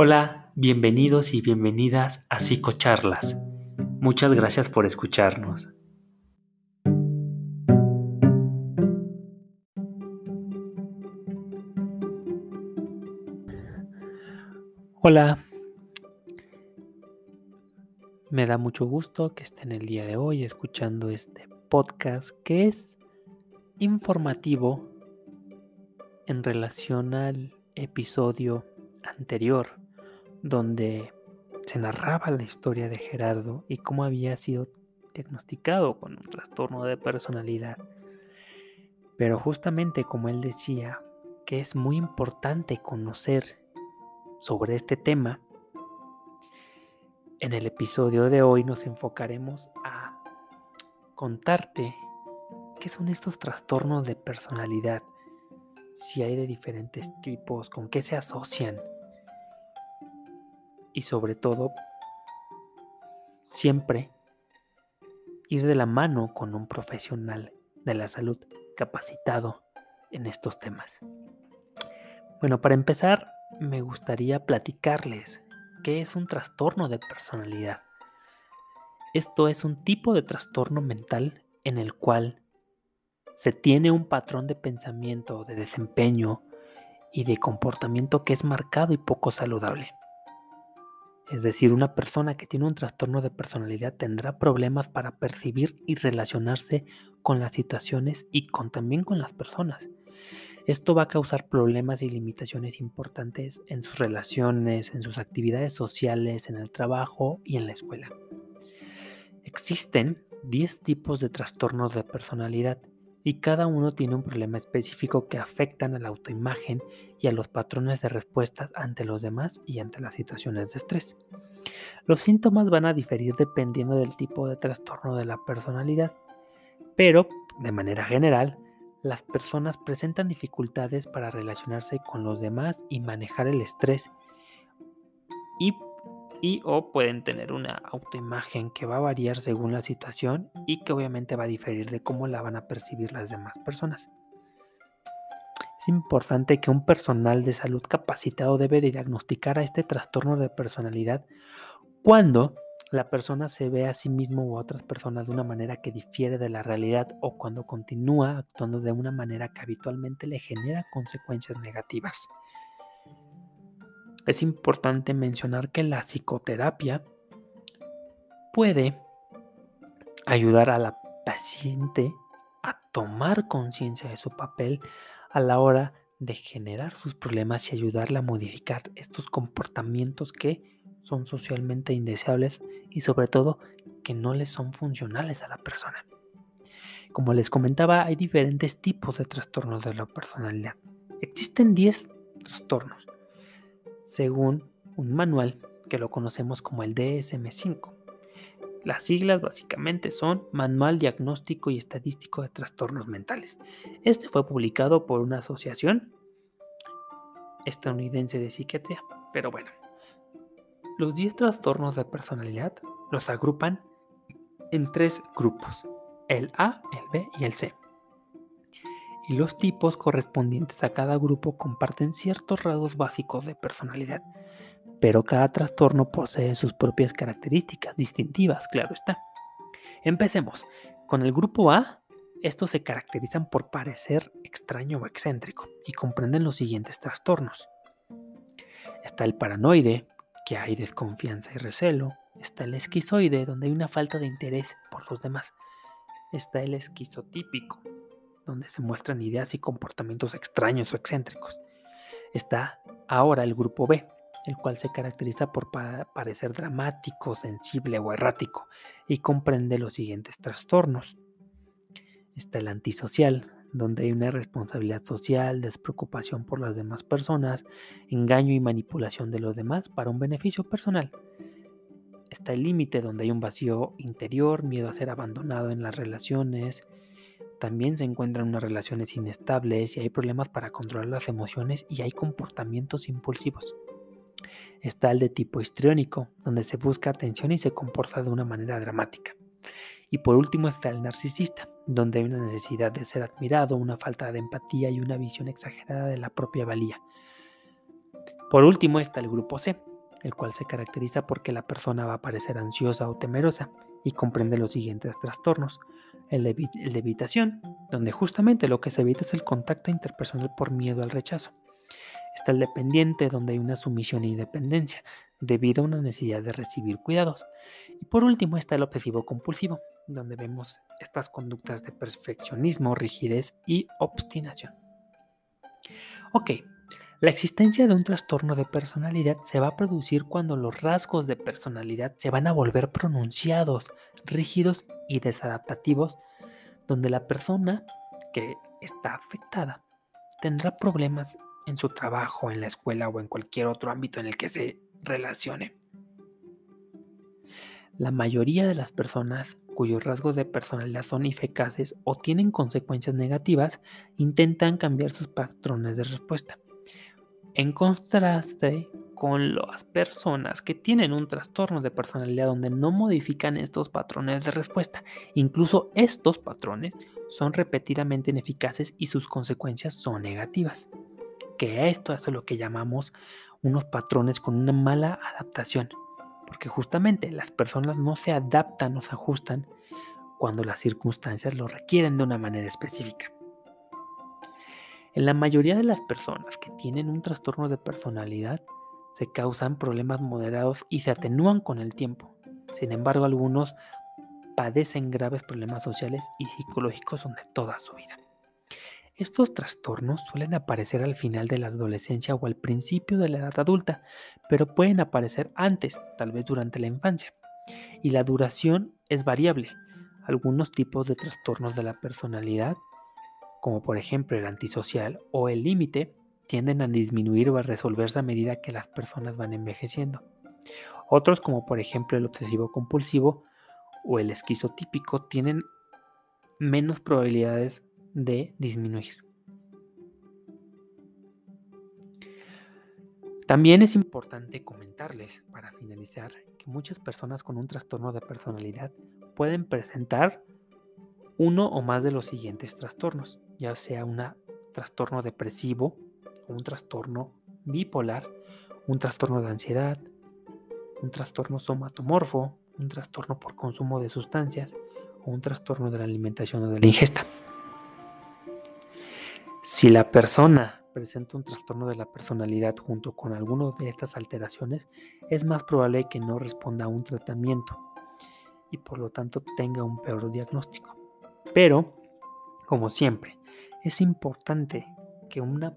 Hola, bienvenidos y bienvenidas a Psicocharlas. Muchas gracias por escucharnos. Hola, me da mucho gusto que estén el día de hoy escuchando este podcast que es informativo en relación al episodio anterior donde se narraba la historia de Gerardo y cómo había sido diagnosticado con un trastorno de personalidad. Pero justamente como él decía que es muy importante conocer sobre este tema, en el episodio de hoy nos enfocaremos a contarte qué son estos trastornos de personalidad, si hay de diferentes tipos, con qué se asocian y sobre todo siempre ir de la mano con un profesional de la salud capacitado en estos temas. Bueno, para empezar, me gustaría platicarles qué es un trastorno de personalidad. Esto es un tipo de trastorno mental en el cual se tiene un patrón de pensamiento, de desempeño y de comportamiento que es marcado y poco saludable. Es decir, una persona que tiene un trastorno de personalidad tendrá problemas para percibir y relacionarse con las situaciones y con, también con las personas. Esto va a causar problemas y limitaciones importantes en sus relaciones, en sus actividades sociales, en el trabajo y en la escuela. Existen 10 tipos de trastornos de personalidad y cada uno tiene un problema específico que afectan a la autoimagen y a los patrones de respuestas ante los demás y ante las situaciones de estrés. Los síntomas van a diferir dependiendo del tipo de trastorno de la personalidad, pero de manera general, las personas presentan dificultades para relacionarse con los demás y manejar el estrés y y o pueden tener una autoimagen que va a variar según la situación y que obviamente va a diferir de cómo la van a percibir las demás personas. Es importante que un personal de salud capacitado debe de diagnosticar a este trastorno de personalidad cuando la persona se ve a sí mismo o a otras personas de una manera que difiere de la realidad o cuando continúa actuando de una manera que habitualmente le genera consecuencias negativas. Es importante mencionar que la psicoterapia puede ayudar a la paciente a tomar conciencia de su papel a la hora de generar sus problemas y ayudarla a modificar estos comportamientos que son socialmente indeseables y sobre todo que no les son funcionales a la persona. Como les comentaba, hay diferentes tipos de trastornos de la personalidad. Existen 10 trastornos según un manual que lo conocemos como el DSM5. Las siglas básicamente son Manual Diagnóstico y Estadístico de Trastornos Mentales. Este fue publicado por una asociación estadounidense de psiquiatría. Pero bueno, los 10 trastornos de personalidad los agrupan en tres grupos, el A, el B y el C y los tipos correspondientes a cada grupo comparten ciertos rasgos básicos de personalidad, pero cada trastorno posee sus propias características distintivas, claro está. Empecemos. Con el grupo A, estos se caracterizan por parecer extraño o excéntrico y comprenden los siguientes trastornos. Está el paranoide, que hay desconfianza y recelo. Está el esquizoide, donde hay una falta de interés por los demás. Está el esquizotípico, donde se muestran ideas y comportamientos extraños o excéntricos. Está ahora el grupo B, el cual se caracteriza por parecer dramático, sensible o errático y comprende los siguientes trastornos. Está el antisocial, donde hay una responsabilidad social, despreocupación por las demás personas, engaño y manipulación de los demás para un beneficio personal. Está el límite, donde hay un vacío interior, miedo a ser abandonado en las relaciones, también se encuentran unas relaciones inestables y hay problemas para controlar las emociones y hay comportamientos impulsivos. Está el de tipo histriónico, donde se busca atención y se comporta de una manera dramática. Y por último está el narcisista, donde hay una necesidad de ser admirado, una falta de empatía y una visión exagerada de la propia valía. Por último está el grupo C, el cual se caracteriza porque la persona va a parecer ansiosa o temerosa y comprende los siguientes trastornos. El de, evitación, donde justamente lo que se evita es el contacto interpersonal por miedo al rechazo. Está el dependiente, donde hay una sumisión e independencia, debido a una necesidad de recibir cuidados. Y por último está el obsesivo compulsivo, donde vemos estas conductas de perfeccionismo, rigidez y obstinación. Ok, la existencia de un trastorno de personalidad se va a producir cuando los rasgos de personalidad se van a volver pronunciados, rígidos y desadaptativos, donde la persona que está afectada tendrá problemas en su trabajo, en la escuela o en cualquier otro ámbito en el que se relacione. La mayoría de las personas cuyos rasgos de personalidad son eficaces o tienen consecuencias negativas intentan cambiar sus patrones de respuesta. En contraste con las personas que tienen un trastorno de personalidad donde no modifican estos patrones de respuesta, incluso estos patrones son repetidamente ineficaces y sus consecuencias son negativas. Que esto es lo que llamamos unos patrones con una mala adaptación, porque justamente las personas no se adaptan o se ajustan cuando las circunstancias lo requieren de una manera específica. En la mayoría de las personas que tienen un trastorno de personalidad, se causan problemas moderados y se atenúan con el tiempo. Sin embargo, algunos padecen graves problemas sociales y psicológicos durante toda su vida. Estos trastornos suelen aparecer al final de la adolescencia o al principio de la edad adulta, pero pueden aparecer antes, tal vez durante la infancia. Y la duración es variable. Algunos tipos de trastornos de la personalidad, como por ejemplo el antisocial o el límite, tienden a disminuir o a resolverse a medida que las personas van envejeciendo. Otros, como por ejemplo el obsesivo compulsivo o el esquizotípico, tienen menos probabilidades de disminuir. También es importante comentarles, para finalizar, que muchas personas con un trastorno de personalidad pueden presentar uno o más de los siguientes trastornos, ya sea un trastorno depresivo, un trastorno bipolar, un trastorno de ansiedad, un trastorno somatomorfo, un trastorno por consumo de sustancias o un trastorno de la alimentación o de la ingesta. Si la persona presenta un trastorno de la personalidad junto con alguna de estas alteraciones, es más probable que no responda a un tratamiento y por lo tanto tenga un peor diagnóstico. Pero, como siempre, es importante que una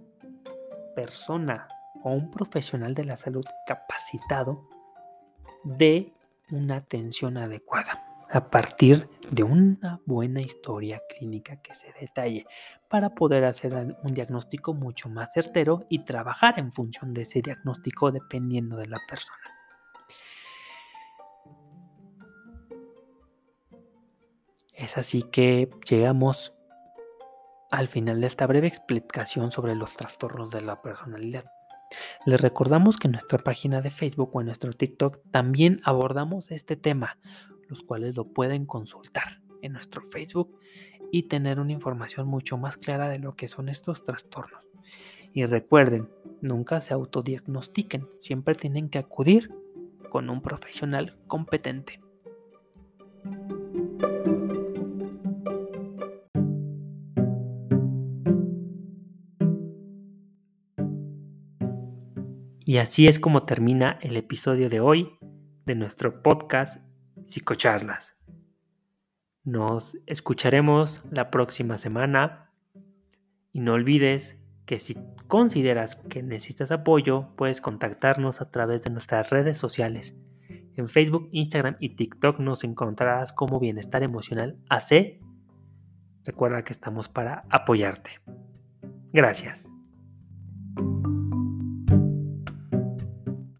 persona o un profesional de la salud capacitado dé una atención adecuada a partir de una buena historia clínica que se detalle para poder hacer un diagnóstico mucho más certero y trabajar en función de ese diagnóstico dependiendo de la persona. Es así que llegamos al final de esta breve explicación sobre los trastornos de la personalidad. Les recordamos que en nuestra página de Facebook o en nuestro TikTok también abordamos este tema, los cuales lo pueden consultar en nuestro Facebook y tener una información mucho más clara de lo que son estos trastornos. Y recuerden, nunca se autodiagnostiquen, siempre tienen que acudir con un profesional competente. Y así es como termina el episodio de hoy de nuestro podcast Psicocharlas. Nos escucharemos la próxima semana y no olvides que si consideras que necesitas apoyo, puedes contactarnos a través de nuestras redes sociales. En Facebook, Instagram y TikTok nos encontrarás como Bienestar Emocional AC. Recuerda que estamos para apoyarte. Gracias.